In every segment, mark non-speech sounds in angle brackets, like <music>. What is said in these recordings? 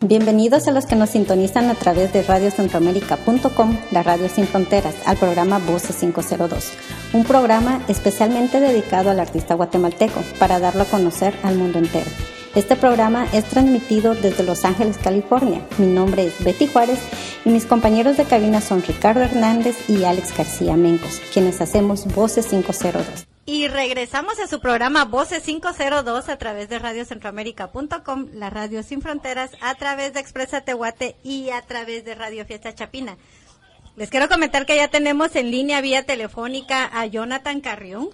Bienvenidos a los que nos sintonizan a través de radiocentroamérica.com, la radio sin fronteras, al programa Voces 502, un programa especialmente dedicado al artista guatemalteco para darlo a conocer al mundo entero. Este programa es transmitido desde Los Ángeles, California. Mi nombre es Betty Juárez y mis compañeros de cabina son Ricardo Hernández y Alex García Mencos, quienes hacemos Voces 502. Y regresamos a su programa Voces 502 a través de radiocentroamérica.com, la radio sin fronteras, a través de Expresa Tehuate y a través de Radio Fiesta Chapina. Les quiero comentar que ya tenemos en línea vía telefónica a Jonathan Carrión,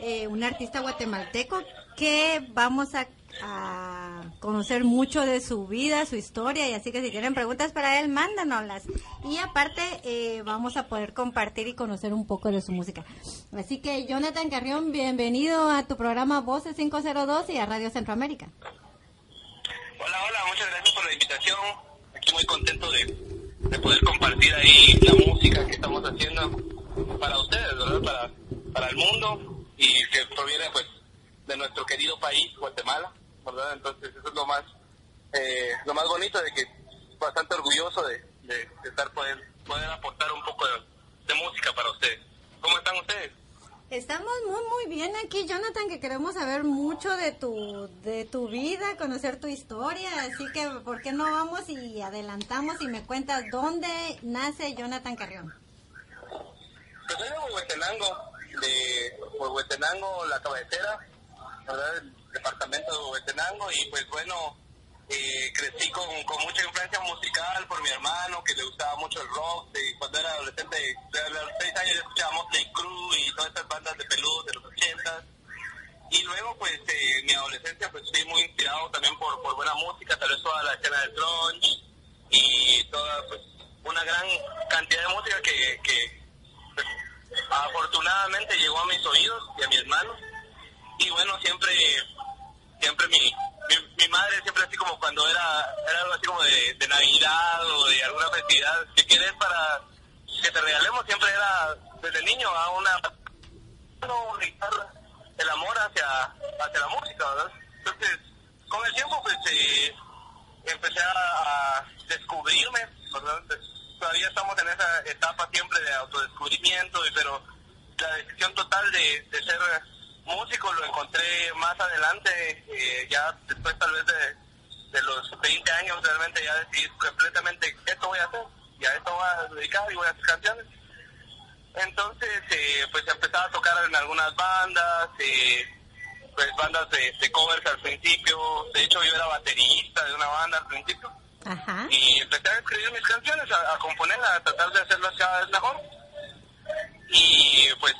eh, un artista guatemalteco que vamos a a conocer mucho de su vida, su historia, y así que si tienen preguntas para él, mándanoslas. Y aparte, eh, vamos a poder compartir y conocer un poco de su música. Así que, Jonathan Carrión, bienvenido a tu programa Voces 502 y a Radio Centroamérica. Hola, hola, muchas gracias por la invitación. Aquí muy contento de, de poder compartir ahí la música que estamos haciendo para ustedes, ¿verdad? Para, para el mundo y que proviene, pues, de nuestro querido país, Guatemala. ¿Verdad? Entonces eso es lo más, eh, lo más bonito de que bastante orgulloso de, de, estar poder, poder aportar un poco de, música para ustedes. ¿Cómo están ustedes? Estamos muy muy bien aquí, Jonathan, que queremos saber mucho de tu de tu vida, conocer tu historia, así que ¿por qué no vamos y adelantamos y me cuentas dónde nace Jonathan Carrión? Yo soy de Huehuetenango, de Huehuetenango, la cabecera, ¿verdad? Departamento de Huehuetenango y pues bueno, eh, crecí con, con, mucha influencia musical por mi hermano que le gustaba mucho el rock, cuando era adolescente, a los seis años escuchábamos Play Crew y todas estas bandas de peludos de los ochentas. Y luego pues eh, mi adolescencia pues fui muy inspirado también por, por buena música, tal vez toda la escena del grunge y toda pues una gran cantidad de música que, que pues, afortunadamente llegó a mis oídos y a mi hermano y bueno siempre siempre mi, mi, madre siempre así como cuando era, era algo así como de, Navidad o de alguna festividad, ¿qué quieres para que te regalemos? Siempre era desde niño a una, el amor hacia, hacia la música, ¿verdad? Entonces, con el tiempo pues eh, empecé a, descubrirme, ¿verdad? Pues, todavía estamos en esa etapa siempre de autodescubrimiento, pero la decisión total de ser músico lo encontré más adelante, eh, ya después tal vez de, de, los 20 años realmente ya decidí completamente esto voy a hacer, ya esto voy a dedicar y voy a hacer canciones. Entonces, eh, pues empezaba a tocar en algunas bandas, eh, pues bandas de, de, covers al principio, de hecho yo era baterista de una banda al principio. Y empecé a escribir mis canciones, a, a componerlas, a tratar de hacerlas cada vez mejor. Y pues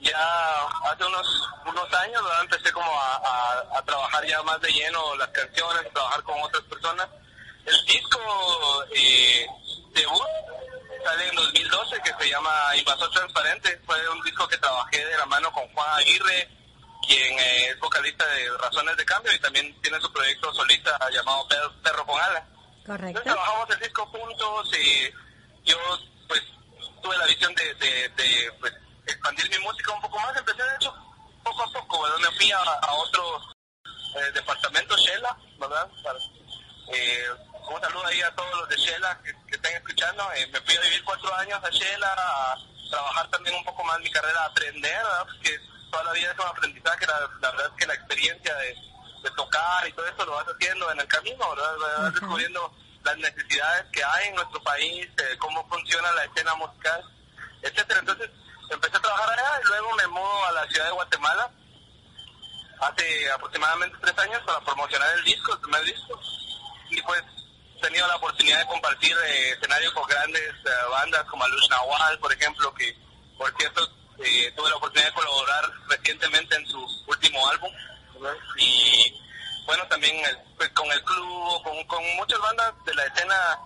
ya hace unos unos años empecé como a, a, trabajar ya más de lleno las canciones, trabajar con otras personas. El disco eh, debut sale en 2012 que se llama Invasor Transparente. Fue un disco que trabajé de la mano con Juan Aguirre, quien eh, es vocalista de Razones de Cambio y también tiene su proyecto solista llamado Perro, con Alas. Correcto. trabajamos el disco juntos y yo pues tuve la visión de, de, de pues, expandir mi música un poco más. Empecé, de hecho, poco a poco, ¿verdad? Me fui a, a otro eh, departamento, Shela, ¿verdad? eh, un saludo ahí a todos los de Shela que, que estén escuchando. Eh, me fui a vivir cuatro años a Shela, a trabajar también un poco más mi carrera, a aprender, ¿verdad? Porque toda la vida es un aprendizaje. La, la verdad es que la experiencia de, de, tocar y todo eso lo vas haciendo en el camino, ¿verdad? Vas descubriendo las necesidades que hay en nuestro país, eh, cómo funciona la escena musical, etcétera. Entonces, empecé a trabajar allá y luego me mudo a la ciudad de Guatemala hace aproximadamente tres años para promocionar el disco, el primer disco. Y pues he tenido la oportunidad de compartir eh, escenarios con grandes eh, bandas como Alush Nawal, por ejemplo, que por cierto eh, tuve la oportunidad de colaborar recientemente en su último álbum. Y bueno, también pues, con el club, con, con muchas bandas de la escena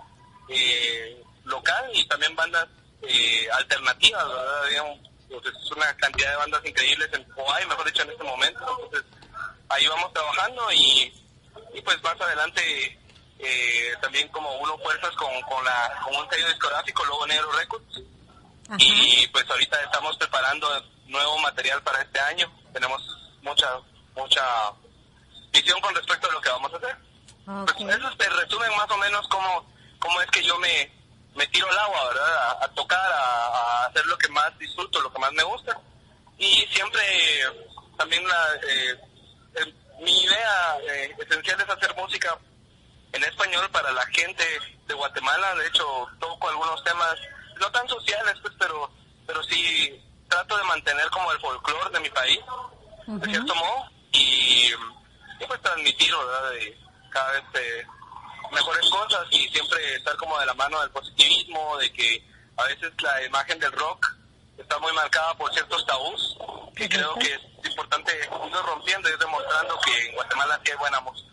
local y también bandas eh, alternativas, ¿verdad? Pues, es una cantidad de bandas increíbles, en, hay, mejor dicho, en este momento. Entonces, ahí vamos trabajando y, y pues más adelante eh, también como uno fuerzas con, con, la, con un sello discográfico, Lobo Negro Records. Y pues ahorita estamos preparando nuevo material para este año. Tenemos mucha, mucha visión con respecto a lo que vamos a hacer. Pues eso te resumen más o menos cómo, cómo es que yo me, me tiro al agua, ¿verdad? A, tocar, a, hacer lo que más disfruto, lo que más me gusta. Y siempre también la, eh, mi idea eh, esencial es hacer música en español para la gente de Guatemala. De hecho, toco algunos temas, no tan sociales, pues, pero, pero sí trato de mantener como el folclore de mi país, de cierto modo, y, pues transmitir, ¿verdad? Cada vez eh, mejores cosas y siempre estar como de la mano del positivismo, de que a veces la imagen del rock está muy marcada por ciertos tabús, que creo que es importante irlo rompiendo y demostrando que en Guatemala sí hay buena música.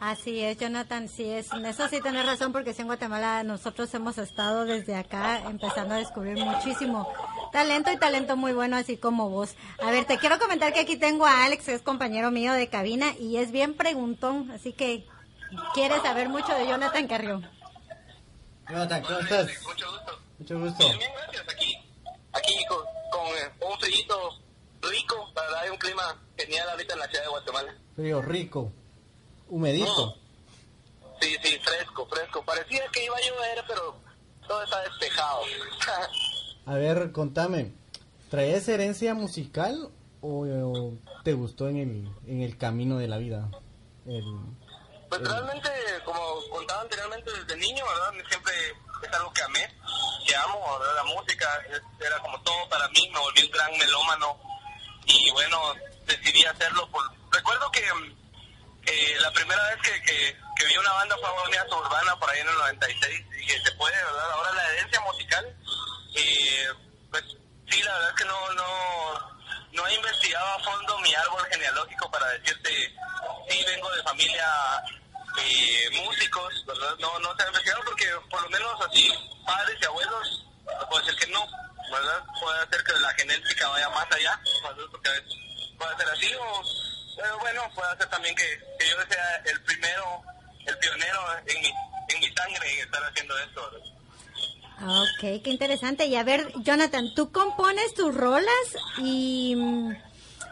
Así es, Jonathan, sí es. En eso sí tienes razón, porque sí en Guatemala nosotros hemos estado desde acá empezando a descubrir muchísimo talento y talento muy bueno, así como vos. A ver, te quiero comentar que aquí tengo a Alex, que es compañero mío de cabina y es bien preguntón, así que quiere saber mucho de Jonathan Carrión. Jonathan, ¿cómo estás? Mucho gusto. Mucho gusto. Bien, gracias. Aquí, aquí con, con un frío rico, para dar un clima genial ahorita en la ciudad de Guatemala. Frío rico humedito. Sí, sí, fresco, fresco. Parecía que iba a llover, pero todo está despejado. a ver, contame, ¿traes herencia musical o, te gustó en el, en el camino de la vida? Pues realmente, como contaba anteriormente, desde niño, ¿verdad? Siempre es algo que amé, que amo, ¿verdad? La música era como todo para mí, me volví un gran melómano y bueno, decidí hacerlo por... Recuerdo que eh, la primera vez que, que, vi una banda fue Agonía Urbana por ahí en el 96 y dije, se puede, ¿verdad? Ahora la herencia musical, eh, pues sí, la verdad es que no, no, no he investigado a fondo mi árbol genealógico para decirte, sí, vengo de familia eh, músicos, ¿verdad? No, no se ha investigado porque por lo menos así, padres y abuelos, puede ser que no, ¿verdad? Puede ser que la genética vaya más allá, porque puede ser así o pero bueno, puede ser también que, yo sea el primero, el pionero en mi, en mi sangre en estar haciendo esto. Ok, qué interesante. Y a ver, Jonathan, ¿tú compones tus rolas? y mm,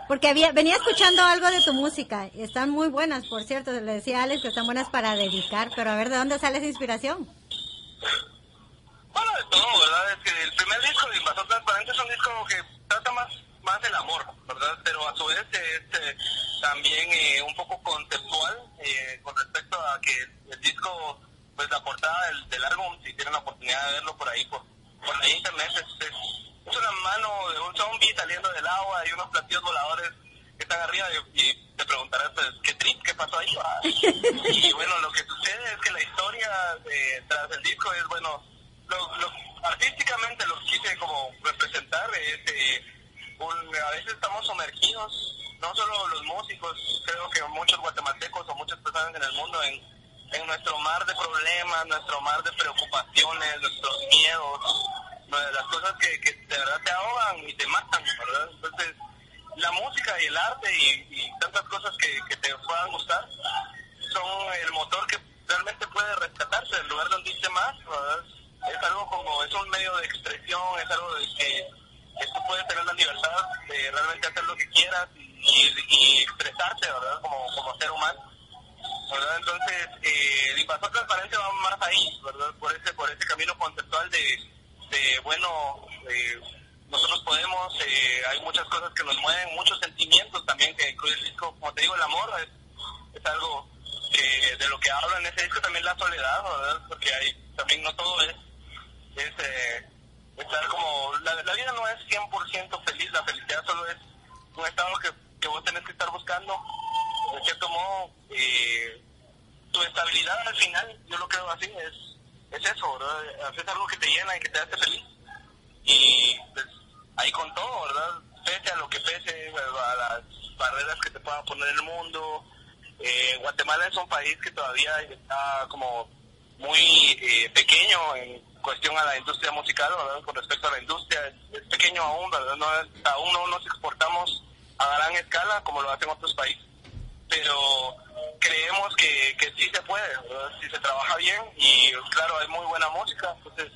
Porque había, venía escuchando algo de tu música. y Están muy buenas, por cierto. Le decía a Alex que están buenas para dedicar. Pero a ver, ¿de dónde sale esa inspiración? Bueno, de todo, ¿verdad? Es que el primer disco de Invasor Transparente es un disco que trata más más el amor, ¿verdad? Pero a su vez es eh, también eh, un poco conceptual eh, con respecto a que el disco, pues la portada del, álbum, si tienen la oportunidad de verlo por ahí, por, por la internet, es, es, una mano de un zombie saliendo del agua y unos platillos voladores que están arriba y, te preguntarás, pues, ¿qué trip, qué pasó ahí? <laughs> y bueno, lo que sucede es que la historia tras el disco es, bueno, lo, artísticamente lo quise como representar, es a veces estamos sumergidos, no solo los músicos, creo que muchos guatemaltecos o muchas personas en el mundo, en, en nuestro mar de problemas, nuestro mar de preocupaciones, nuestros miedos, las cosas que, que de verdad te ahogan y te matan, ¿verdad? Entonces, la música y el arte y, tantas cosas que, que, te puedan gustar son el motor que realmente puede rescatarse del lugar donde dice más, ¿verdad? Es algo como, es un medio de expresión, es algo de que tú puedes tener la libertad de realmente hacer lo que quieras y, y expresarte, ¿verdad? Como, como ser humano. ¿verdad? Entonces, eh, el invasor transparente va más ahí, ¿verdad? Por ese, por ese camino conceptual de, de bueno, eh, nosotros podemos, eh, hay muchas cosas que nos mueven, muchos sentimientos también que incluye el disco, como te digo, el amor es, es algo que de lo que hablo en ese disco también la soledad. Porque hay, también no todo es, es eh, estar como, la, la vida no es 100% feliz, la felicidad solo es un estado que, que vos tenés que estar buscando, de cierto modo, eh, tu estabilidad al final, yo lo creo así, es, es eso, ¿verdad? Haces algo que te llena y que te hace feliz. Y pues ahí con todo, ¿verdad? Pese a lo que pese, a las barreras que te puedan poner el mundo. Eh, Guatemala es un país que todavía está como muy eh, pequeño en cuestión a la industria musical, ¿verdad? Con respecto a la industria, es, pequeño aún, ¿verdad? No, aún no nos exportamos a gran escala como lo hacen otros países, pero creemos que, que sí se puede. Si se trabaja bien y claro, hay muy buena música, entonces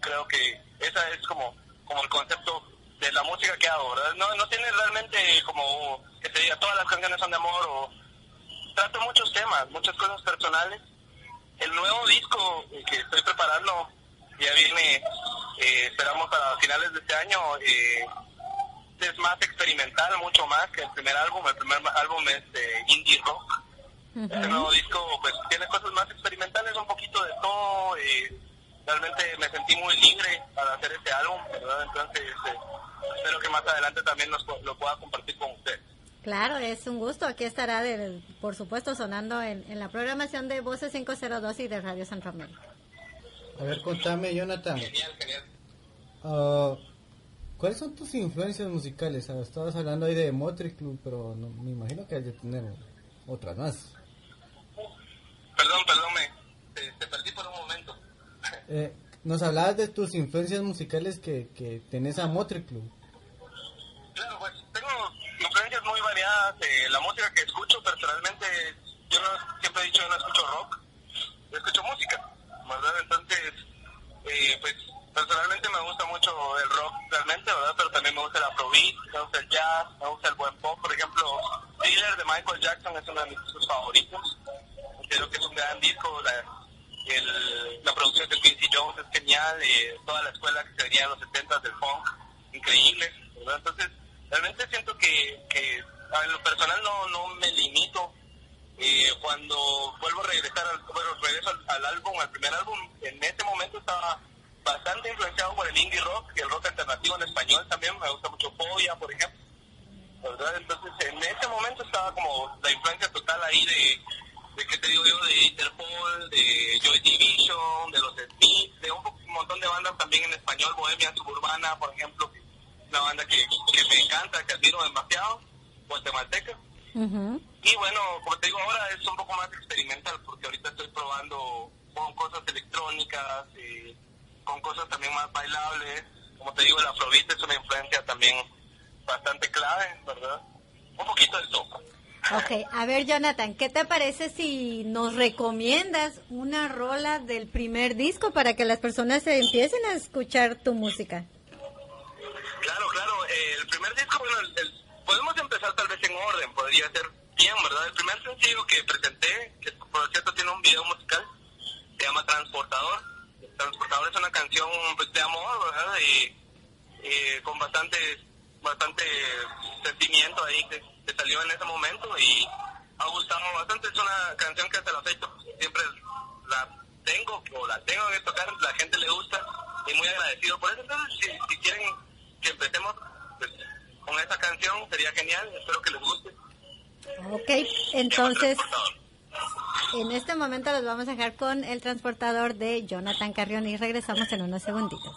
creo que esa es como, como el concepto de la música que hago, ¿verdad? No, no tiene realmente como que se diga todas las canciones son de amor o trato muchos temas, muchas cosas personales. El nuevo disco que estoy preparando ya viene, eh, esperamos para finales de este año. Eh, es más experimental, mucho más que el primer álbum. El primer álbum es de indie rock. Este nuevo disco pues tiene cosas más experimentales, un poquito de todo. Eh, realmente me sentí muy libre para hacer este álbum, ¿verdad? Entonces este, espero que más adelante también nos, lo pueda compartir con ustedes. Claro, es un gusto. Aquí estará, por supuesto, sonando en, en la programación de Voces 502 y de Radio San Ramón. A ver, contame, Jonathan. Genial, genial. Uh, ¿Cuáles son tus influencias musicales? Ah, estabas hablando ahí de Motley Club, pero no, me imagino que hay de tener otras más. Perdón, perdón, me, te, te perdí por un momento. Eh, nos hablabas de tus influencias musicales que, que tenés a Motley Club. Claro, pues tengo influencias muy variadas. Eh, la música que escucho personalmente, yo no, siempre he dicho yo no escucho rock, yo escucho música, ¿verdad? Entonces, eh, pues personalmente me gusta mucho el rock realmente, ¿verdad? Pero también me gusta el afrobeat, me gusta el jazz, me gusta el buen pop. Por ejemplo, Thriller de Michael Jackson es uno de mis favoritos. Creo que es un gran disco. La, el, la producción de Quincy Jones es genial. Eh, toda la escuela que se venía en los 70 del funk, increíble. ¿verdad? Entonces, realmente siento que, que en lo personal no, no me limito. Eh, cuando vuelvo a regresar al, bueno, regreso al, al álbum, al primer álbum, en ese momento estaba bastante influenciado por el indie rock y el rock alternativo en español también. Me gusta mucho Polla, por ejemplo. Entonces, en ese momento estaba como la influencia total ahí de, de ¿qué te digo yo? De Interpol, de Joy Division, de los Smiths, de un, un, montón de bandas también en español, Bohemia Suburbana, por ejemplo, una banda que, que me encanta, que admiro demasiado, guatemalteca. Uh -huh. Y bueno, como te digo, ahora es un poco más experimental, porque ahorita estoy probando con cosas electrónicas, eh, con cosas también más bailables. Como te digo, el afrobeat es una influencia también bastante clave, ¿verdad? Un poquito de todo. Ok, a ver Jonathan, ¿qué te parece si nos recomiendas una rola del primer disco para que las personas se empiecen a escuchar tu música? Claro, claro. Eh, el primer disco, bueno, el, podemos empezar tal vez en orden, podría ser bien, ¿verdad? El primer sencillo que presenté, que por cierto tiene un video musical, se llama Transportador. Transportador es una canción pues, de amor, ¿verdad? Y, y con bastante, bastante sentimiento ahí que, que, salió en ese momento y ha gustado bastante. Es una canción que hasta la fecha siempre la tengo o la tengo que tocar, la gente le gusta y muy agradecido por eso. Entonces, si, quieren que empecemos pues, con esa canción, sería genial. Espero que les guste. Ok, entonces en este momento los vamos a dejar con el transportador de Jonathan Carrión y regresamos en unos segunditos.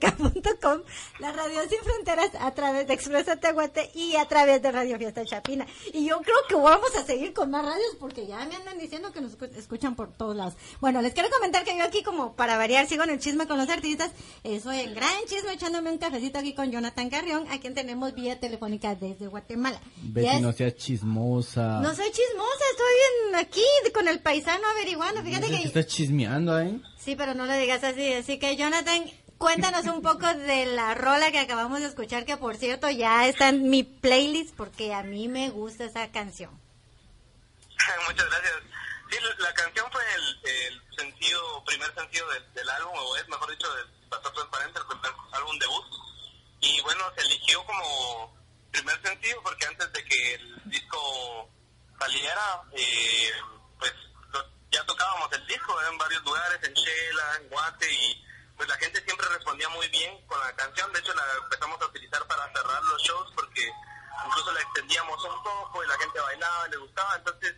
radiocentroamérica.com, la radio sin fronteras a través de Expresa Tehuate y a través de Radio Fiesta Chapina. Y yo creo que vamos a seguir con más radios porque ya me andan diciendo que nos escuchan por todos lados. Bueno, les quiero comentar que yo aquí como para variar sigo en el chisme con los artistas, eh, soy en gran chisme echándome un cafecito aquí con Jonathan Carrión, a quien tenemos vía telefónica desde Guatemala. Betty, no seas chismosa. No soy chismosa, estoy en, aquí con el paisano averiguando. Fíjate que... Estás chismeando ahí. Sí, pero no lo digas así. Así que, Jonathan, cuéntanos un poco de la rola que acabamos de escuchar, que por cierto ya está en mi playlist porque a mí me gusta esa canción. <laughs> Muchas gracias. Sí, la canción fue el, el sencillo, primer sencillo del, del, álbum, o es mejor dicho, del Pastor Transparente, el primer álbum debut. Y bueno, se eligió como primer sencillo porque antes de que el disco saliera, eh, pues ya tocábamos el disco en varios lugares, en Shela, en Guate, y pues la gente siempre respondía muy bien con la canción. De hecho, la empezamos a utilizar para cerrar los shows porque incluso la extendíamos un poco y la gente bailaba, le gustaba. Entonces,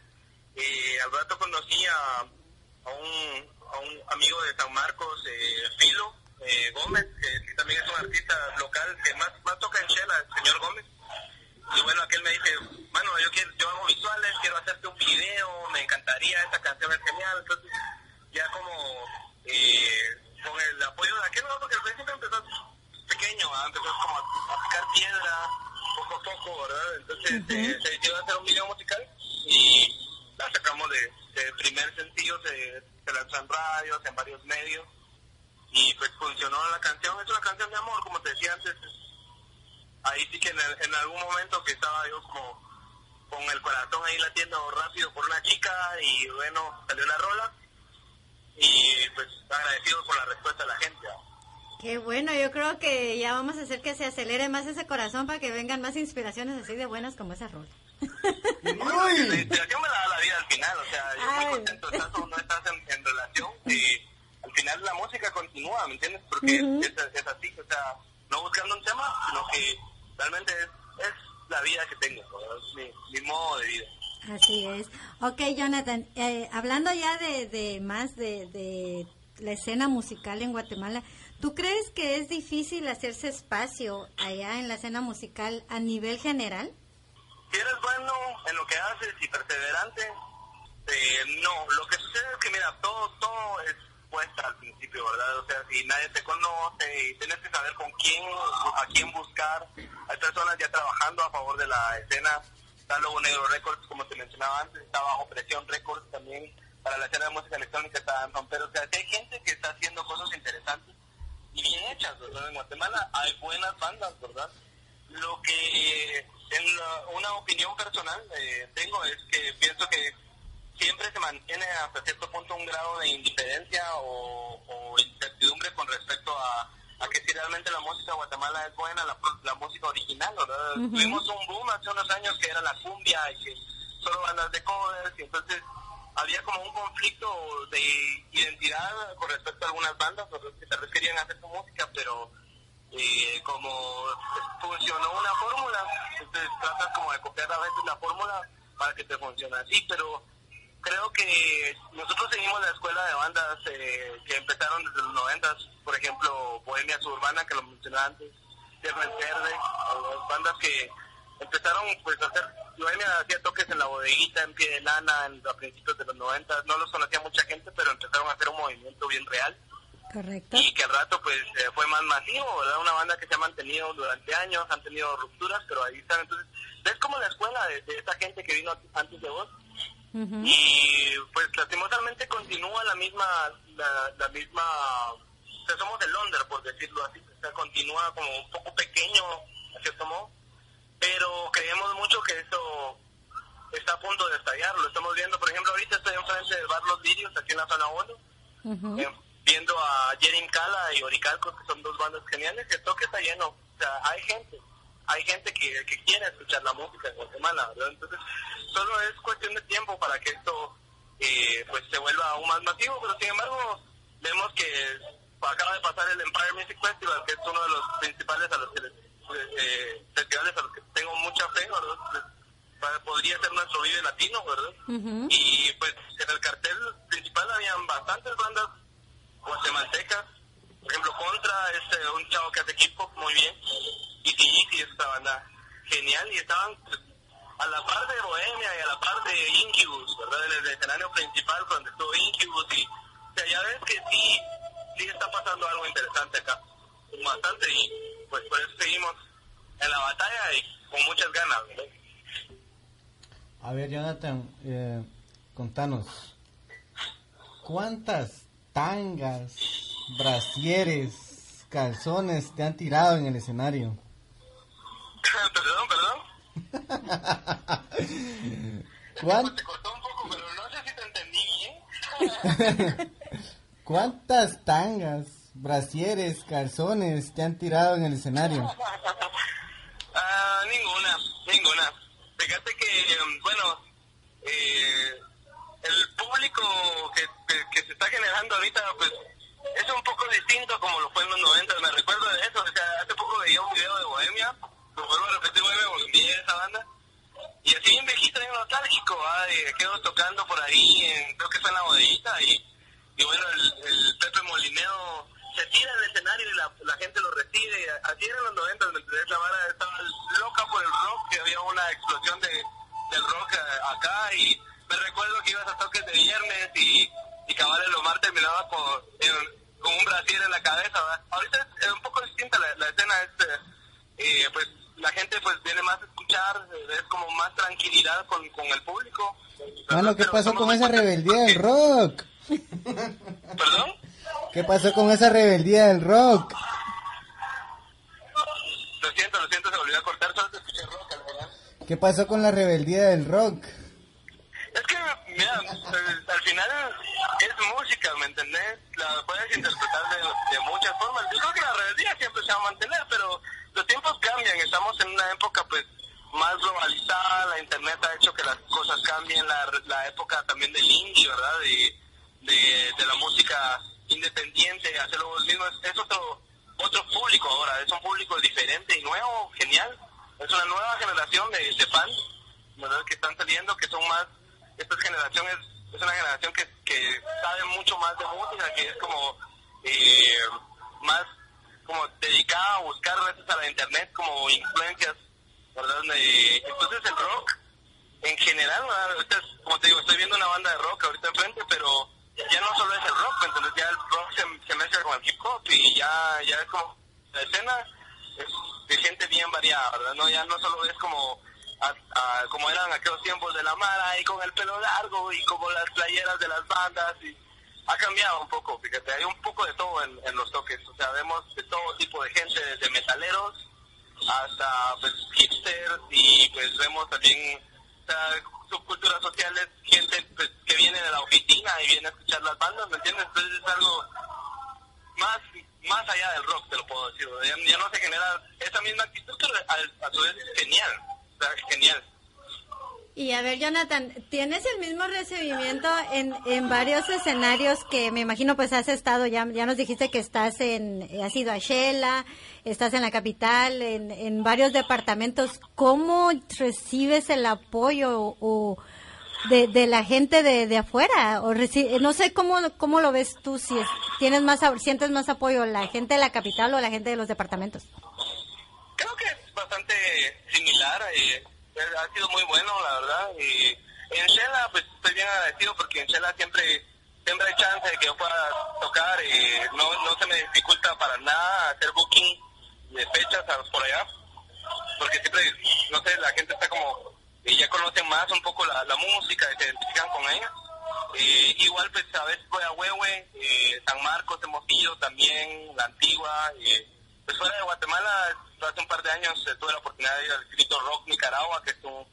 eh, al rato conocí a, un, a, un, amigo de San Marcos, eh, Filo eh, Gómez, que, también es un artista local que más, más toca en Shela, el señor Gómez. Y bueno, aquel me dice, bueno, yo, quiero, yo hago visuales, quiero hacerte un video, me encantaría, esta canción es genial. Entonces, ya como eh, con el apoyo de aquel, no, porque el principio empezó ¿ah? empezó como a, a, picar piedra, poco a poco, ¿verdad? Entonces uh -huh. eh, se decidió hacer un video musical y la sacamos de, de primer sencillo, se, se lanzó en radios, en varios medios y pues funcionó la canción, es una canción de amor, como te decía antes, ahí sí que en, el, en, algún momento que estaba yo como con el corazón ahí latiendo rápido por una chica y bueno, salió la rola y pues agradecido por la respuesta de la gente. Qué bueno, yo creo que ya vamos a hacer que se acelere más ese corazón para que vengan más inspiraciones así de buenas como esa rola. la inspiración me la da la vida al final, o sea, yo Ay. muy contento, estás o no estás en, en relación y al final la música continúa, ¿me entiendes? Porque uh -huh. es, es, así, o sea, no buscando un tema, sino que realmente es, es la vida que tengo, es mi, mi, modo de vida. Así es. Ok, Jonathan, eh, hablando ya de, de más de, de, la escena musical en Guatemala, ¿tú crees que es difícil hacerse espacio allá en la escena musical a nivel general? Si eres bueno en lo que haces y perseverante, eh, no. Lo que sucede es que, mira, todo, todo es puesta al principio, ¿verdad? O sea, si nadie te conoce y tienes que saber con quién, a quién buscar. Hay personas ya trabajando a favor de la escena. Está Lobo Negro Records, como te mencionaba antes, está Bajo Presión Records también. Para la escena de música electrónica está Romper. O sea, hay gente que está haciendo cosas interesantes y bien hechas, ¿verdad? En Guatemala hay buenas bandas, ¿verdad? Lo que en la, una opinión personal eh, tengo es que pienso que siempre se mantiene hasta cierto punto un grado de indiferencia o, o incertidumbre con respecto a, a, que si realmente la música de Guatemala es buena, la, la música original, ¿verdad? Uh -huh. Tuvimos un boom hace unos años que era la cumbia y que solo bandas de covers y entonces había como un conflicto de identidad con respecto a algunas bandas que tal vez querían hacer su música, pero eh, como funcionó una fórmula, entonces tratas como de copiar a veces la fórmula para que te funcione así, pero creo que nosotros seguimos la escuela de bandas eh, que empezaron desde los noventas, por ejemplo, Bohemia Suburbana, que lo mencioné antes, Viernes Verde, bandas que empezaron pues a hacer, hacía toques en la bodeguita, en pie de lana, en, a principios de los noventas, no los conocía mucha gente, pero empezaron a hacer un movimiento bien real. Correcto. Y que al rato pues eh, fue más masivo, ¿verdad? Una banda que se ha mantenido durante años, han tenido rupturas, pero ahí están. Entonces, ves como la escuela de, de esta gente que vino antes de vos, Uh -huh. y pues lastimosamente continúa la misma la, la misma o sea, somos el under por decirlo así o sea, continúa como un poco pequeño a cierto modo pero creemos mucho que eso está a punto de estallar lo estamos viendo por ejemplo ahorita estoy enfrente del bar Los Lirios aquí en la zona 1 uh -huh. eh, viendo a Jerin Cala y Oricalco que son dos bandas geniales el toque está lleno o sea hay gente hay gente que, que quiere escuchar la música en Guatemala, ¿verdad? Entonces, solo es cuestión de tiempo para que esto eh, pues se vuelva aún más masivo, pero sin embargo, vemos que acaba de pasar el Empire Music Festival, que es uno de los principales a los que les, eh, festivales a los que tengo mucha fe, ¿verdad? Pues, podría ser nuestro video latino, ¿verdad? Uh -huh. Y pues en el cartel principal habían bastantes bandas guatemaltecas. Por ejemplo, Contra es eh, un chavo que hace equipo muy bien. Y sí, sí, es una banda genial. Y estaban pues, a la par de Bohemia y a la par de Incubus, ¿verdad? En el escenario principal donde estuvo Incubus. Y o sea, ya ves que sí, sí está pasando algo interesante acá. Bastante. Y pues por eso seguimos en la batalla y con muchas ganas. ¿verdad? A ver, Jonathan, eh, contanos, ¿cuántas tangas, brasieres, calzones te han tirado en el escenario? <laughs> perdón, perdón. <laughs> ¿Cuán- Te cortó un poco, pero no sé si te entendí bien. <laughs> ¿Cuántas tangas, brasieres, calzones te han tirado en el escenario? <laughs> Ah, ninguna, ninguna. Fíjate que, em, bueno, eh, el público que, que, se está generando ahorita, pues, es un poco distinto como lo fue en los 90. Me recuerdo de eso. O sea, hace poco veía un video de Bohemia, lo vuelvo a repetir, Bohemia, vi esa banda. Y así bien viejito, bien nostálgico. De quedo tocando por ahí, en, creo que fue en la bodita, y, y bueno, el, el Pepe Molineo se tira al escenario y la, la gente lo recibe. Así era en los 90, ¿me entendés? La vara estaba loca por el rock, que había una explosión de, del rock eh, acá, y me recuerdo que ibas a toques de viernes y, y cabal el Omar terminaba con, en- con un brasier en la cabeza, ¿va? Ahorita es, un poco distinta la, la escena, es, eh, eh, pues la gente pues viene más a escuchar, es como más tranquilidad con, con el público. Mano, ¿qué pasó con esa rebeldía del rock? ¿Perdón? ¿Qué pasó con esa rebeldía del rock? Lo siento, lo siento, se volvió a cortar, solo te escuché rock al final. ¿Qué pasó con la rebeldía del rock? Es que, mira, al final es música, ¿me entendés? La puedes interpretar de, de muchas formas. Yo creo que la rebeldía siempre se va a mantener, pero los tiempos cambian. Estamos en una época, pues, más globalizada. La internet ha hecho que las cosas cambien. La, la época también del indie, ¿verdad? De, de, de la música independiente, hacerlo mismo. Es, es otro, otro público ahora. Es un público diferente y nuevo, genial. Es una nueva generación de, fans. Que están saliendo, que son más esta generación es, es una generación que, que sabe mucho más de música, que es como eh, más como dedicada a buscar gracias a la internet como influencias, ¿verdad? Entonces el rock en general, como te digo, estoy viendo una banda de rock ahorita enfrente, pero ya no solo es el rock, entonces ya el rock se, se mezcla con el hip hop y ya, ya es como la escena es de gente bien variada, ¿verdad? No, ya no solo es como a- a- como eran aquellos tiempos de la mara y con el pelo largo y como las playeras de las bandas y ha cambiado un poco, fíjate, hay un poco de todo en, los toques, o sea, vemos de todo tipo de gente, desde metaleros hasta pues hipsters y pues vemos también subculturas sociales, gente pues, que viene de la oficina y viene a escuchar las bandas, ¿me entiendes? Entonces es algo más más allá del rock, te lo puedo decir, ya, ya no se genera esa misma actitud, pero a, a su vez es genial, o sea, genial. Y a ver, Jonathan, ¿tienes el mismo recibimiento en, en varios escenarios que me imagino pues has estado, ya, ya nos dijiste que estás en, has ido a Shela, estás en la capital, en, en varios departamentos. ¿Cómo recibes el apoyo o de, de la gente de, de afuera? O reci- no sé cómo, cómo lo ves tú, si es- tienes más, sientes más apoyo la gente de la capital o la gente de los departamentos. Creo que es bastante similar, eh, ha sido muy bueno, la verdad. Y en Shela, pues estoy bien agradecido porque en Shela siempre, siempre hay chance de que yo pueda tocar. eh, no, no se me dificulta para nada hacer booking de fechas a- por allá. Porque siempre, no sé, la gente está como, ya conocen más un poco la, la música y se identifican con ella. Eh, igual, pues a veces voy a Huehue, eh, San Marcos, Hermosillo también, La Antigua. eh, pues fuera de Guatemala, hace un par de años eh, tuve la oportunidad de ir al Grito Rock Nicaragua, que es un,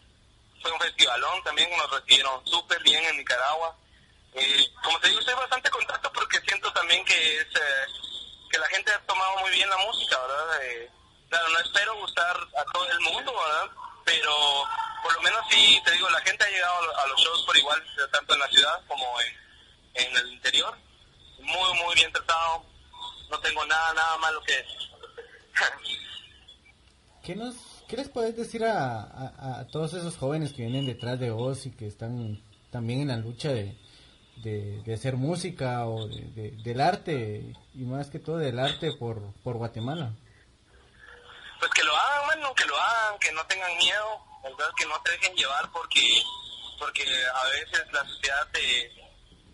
fue un festivalón, también nos recibieron súper bien en Nicaragua. Eh, como te digo, estoy bastante contento porque siento también que es eh, que la gente ha tomado muy bien la música, ¿verdad? Eh, claro, no espero gustar a todo el mundo, ¿verdad? Pero por lo menos sí, te digo, la gente ha llegado a los shows por igual, tanto en la ciudad como en, en el interior. Muy, muy bien tratado. No tengo nada, nada malo que ¿Qué, nos, qué les puedes decir a, todos esos jóvenes que vienen detrás de vos y que están también en la lucha de, de, hacer música o de, del arte y más que todo del arte por, por Guatemala? Pues que lo hagan, bueno, que lo hagan, que no tengan miedo, ¿verdad? que no te dejen llevar porque porque a veces la sociedad te,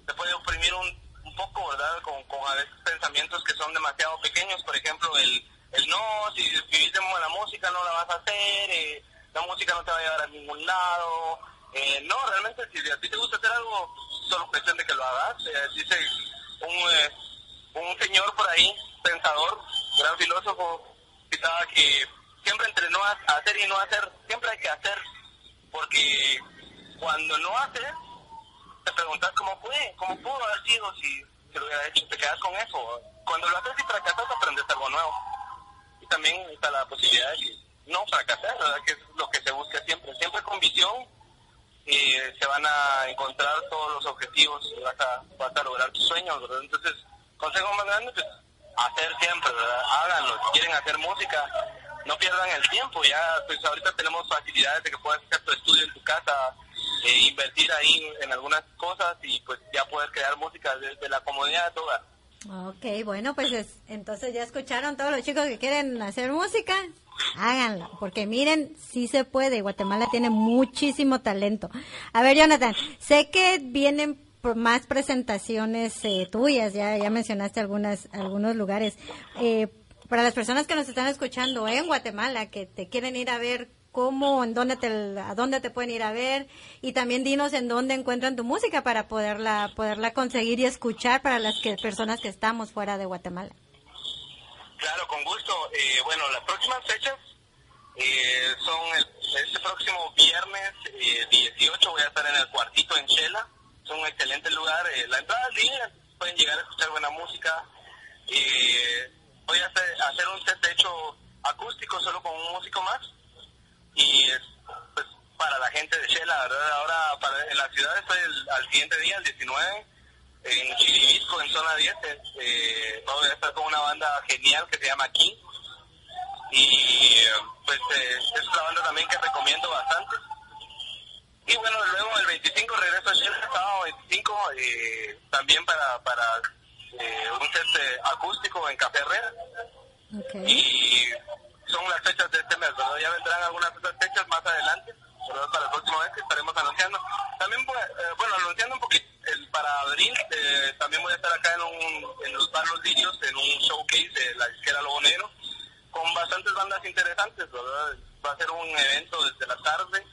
te puede oprimir un, un poco, ¿verdad? Con, con a veces pensamientos que son demasiado pequeños, por ejemplo, el, el no, si vivís de la música no la vas a hacer, eh, la música no te va a llevar a ningún lado, eh, no, realmente si a ti te gusta hacer algo, solo cuestión de que lo hagas. Eh, dice un, eh, un señor por ahí, pensador, gran filósofo, citaba que siempre entre no hacer y no hacer, siempre hay que hacer, porque cuando no haces, te preguntas cómo fue, cómo pudo haber sido si, se lo hubiera hecho, te quedas con eso. Cuando lo haces y fracasas, aprendes algo nuevo. También está la posibilidad de no fracasar, que es lo que se busca siempre, siempre con visión y se van a encontrar todos los objetivos vas a, vas a lograr tus sueños, ¿verdad? Entonces, consejo más grande, pues hacer siempre, ¿verdad? Háganlo, si quieren hacer música, no pierdan el tiempo, ya pues ahorita tenemos facilidades de que puedas hacer tu estudio en tu casa, e invertir ahí en algunas cosas y pues ya poder crear música desde la comodidad de tu. Ok, bueno, pues entonces ya escucharon todos los chicos que quieren hacer música, háganlo, porque miren, sí se puede, Guatemala tiene muchísimo talento. A ver, Jonathan, sé que vienen más presentaciones eh, tuyas, ya, ya mencionaste algunas, algunos lugares. Eh, para las personas que nos están escuchando en Guatemala, que te quieren ir a ver, cómo, en dónde te, a dónde te pueden ir a ver y también dinos en dónde encuentran tu música para poderla, poderla conseguir y escuchar para las que, personas que estamos fuera de Guatemala. Claro, con gusto. Eh, bueno, las próximas fechas eh, son el, este próximo viernes 18 eh, voy a estar en el cuartito en Chela. Es un excelente lugar. la entrada es libre, pueden llegar a escuchar buena música. voy a hacer, un set de hecho acústico solo con un músico más y es pues para la gente de Shela, ¿verdad? Ahora para, en la ciudad estoy al siguiente día, el 19, en Chiribisco, en zona 10, eh, voy a estar con una banda genial que se llama King y pues eh, es una banda también que recomiendo bastante. Y bueno, luego el 25 regreso a Shela, sábado 25, eh, también para, para eh, un set acústico en Café Herrera. Okay. Y son las fechas de este mes, ¿verdad? Ya vendrán algunas otras fechas más adelante, ¿verdad? Para el próximo mes que estaremos anunciando. También, pues, eh, bueno, anunciando un poquito, el, para abril eh, también voy a estar acá en, un, en los Barros Lirios, en un showcase de la disquera Lobo Negro, con bastantes bandas interesantes, ¿verdad? Va a ser un evento desde la tarde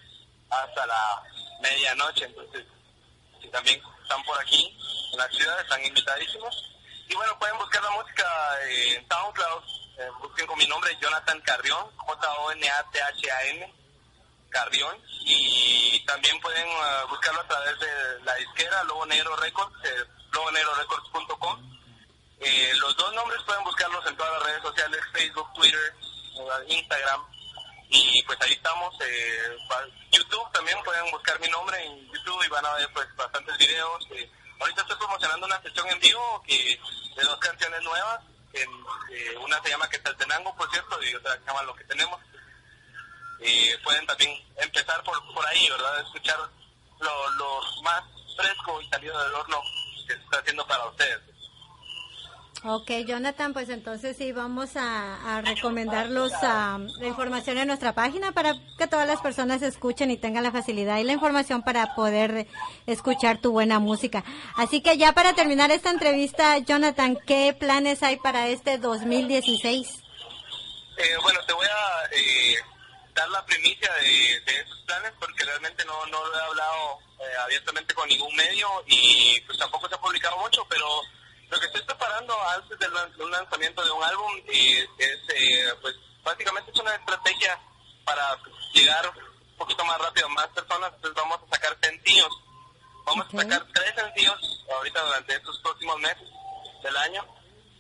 hasta la medianoche, entonces, si también están por aquí en la ciudad, están invitadísimos. Y bueno, pueden buscar la música en SoundCloud, eh, busquen con mi nombre, Jonathan Carrión, J-O-N-A-T-H-A-N, Carrión, y también pueden eh, buscarlo a través de la disquera Lobo Negro Records, eh, lobonegrorecords.com. Eh, los dos nombres pueden buscarlos en todas las redes sociales, Facebook, Twitter, Instagram, y pues ahí estamos. YouTube también pueden buscar mi nombre en YouTube y van a ver pues bastantes videos. ahorita estoy promocionando una sesión en vivo que de dos canciones nuevas eh, una se llama Quetzaltenango, por cierto, y otra se llama Lo que tenemos. Y pueden también empezar por, por ahí, ¿verdad? Escuchar lo, lo más fresco y salido del horno que se está haciendo para ustedes. Ok, Jonathan, pues entonces sí vamos a, recomendarlos a, la información en nuestra página para que todas las personas escuchen y tengan la facilidad y la información para poder escuchar tu buena música. Así que ya para terminar esta entrevista, Jonathan, ¿qué planes hay para este 2016? Eh, bueno, te voy a eh, dar la primicia de, esos planes porque realmente no, no lo he hablado eh, abiertamente con ningún medio y pues tampoco se ha publicado mucho, pero lo que estoy preparando antes del lanzamiento de un álbum es, eh, pues, básicamente es una estrategia para llegar un poquito más rápido a más personas. Entonces vamos a sacar sencillos. Vamos a sacar tres sencillos ahorita durante estos próximos meses del año.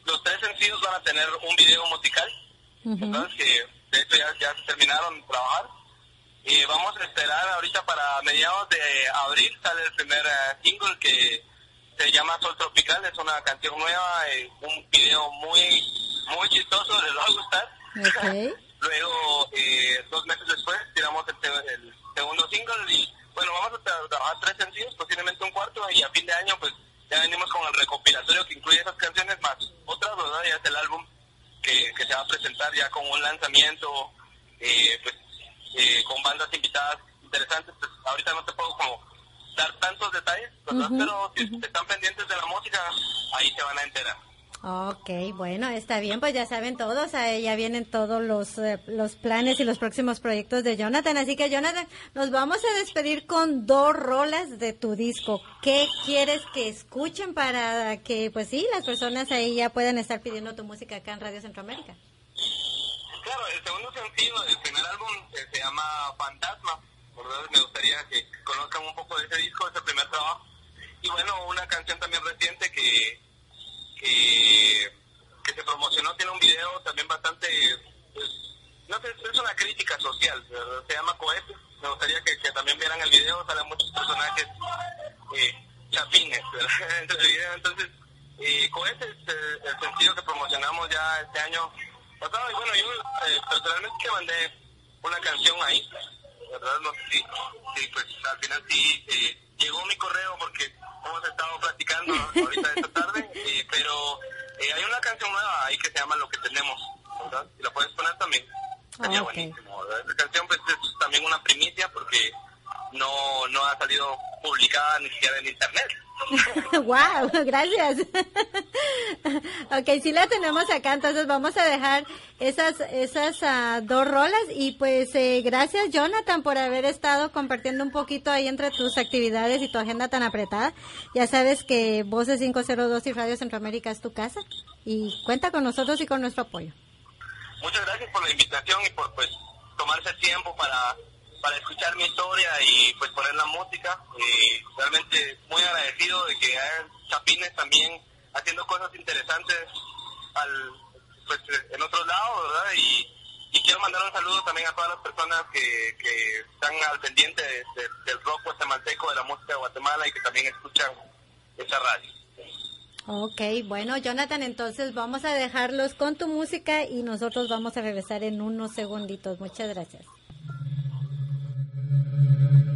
Los tres sencillos van a tener un video musical. Entonces, que de hecho ya, ya terminaron de trabajar. Y vamos a esperar ahorita para mediados de abril sale el primer eh, single que se llama Sol Tropical, es una canción nueva, eh, un video muy muy chistoso, les va a gustar. <laughs> Luego, eh, dos meses después, tiramos el, segundo single y bueno, vamos a trabajar tres sencillos, posiblemente un cuarto y a fin de año pues ya venimos con el recopilatorio que incluye esas canciones más otras, ¿verdad? Ya es el álbum que, que se va a presentar ya con un lanzamiento, eh, pues eh, con bandas invitadas interesantes. Pues ahorita no te puedo como dar tantos detalles, ¿verdad? Pero si están pendientes de la música, ahí se van a enterar. Ok, bueno, está bien, pues ya saben todos, ahí ya vienen todos los, eh, los planes y los próximos proyectos de Jonathan. Así que, Jonathan, nos vamos a despedir con dos rolas de tu disco. ¿Qué quieres que escuchen para que, pues sí, las personas ahí ya puedan estar pidiendo tu música acá en Radio Centroamérica? Claro, el segundo sencillo del primer álbum eh, se llama Fantasma. Por me gustaría que conozcan un poco de ese disco, ese primer trabajo. Y bueno, una canción también reciente que que, que se promocionó, tiene un video también bastante, pues, no sé, es una crítica social, se llama Cohete, me gustaría que, también vieran el video, salen muchos personajes eh, chapines <laughs> entonces eh, Cohete es eh, el sencillo que promocionamos ya este año pasado, y bueno, yo eh, personalmente mandé una canción ahí, ¿verdad? No sé si, pues al final sí eh, llegó mi correo porque hemos estado platicando ahorita esta tarde, eh, pero eh, hay una canción nueva ahí que se llama Lo que tenemos, ¿verdad? Si la puedes poner también, sería buenísimo, ¿verdad? Esta canción pues es también una primicia porque no, no ha salido publicada ni siquiera en internet. <laughs> wow, gracias. ok, sí la tenemos acá, entonces vamos a dejar esas esas uh, dos rolas y pues eh, gracias Jonathan por haber estado compartiendo un poquito ahí entre tus actividades y tu agenda tan apretada. Ya sabes que Voces 502 y Radio Centroamérica es tu casa y cuenta con nosotros y con nuestro apoyo. Muchas gracias por la invitación y por pues tomarse tiempo para para escuchar mi historia y pues poner la música. Y realmente muy agradecido de que hayan chapines también haciendo cosas interesantes al, pues, en otros lados, ¿verdad? Y, quiero mandar un saludo también a todas las personas que, que están al pendiente del rock guatemalteco, de la música de Guatemala y que también escuchan esa radio. Ok, bueno, Jonathan, entonces vamos a dejarlos con tu música y nosotros vamos a regresar en unos segunditos. Muchas gracias. Thank.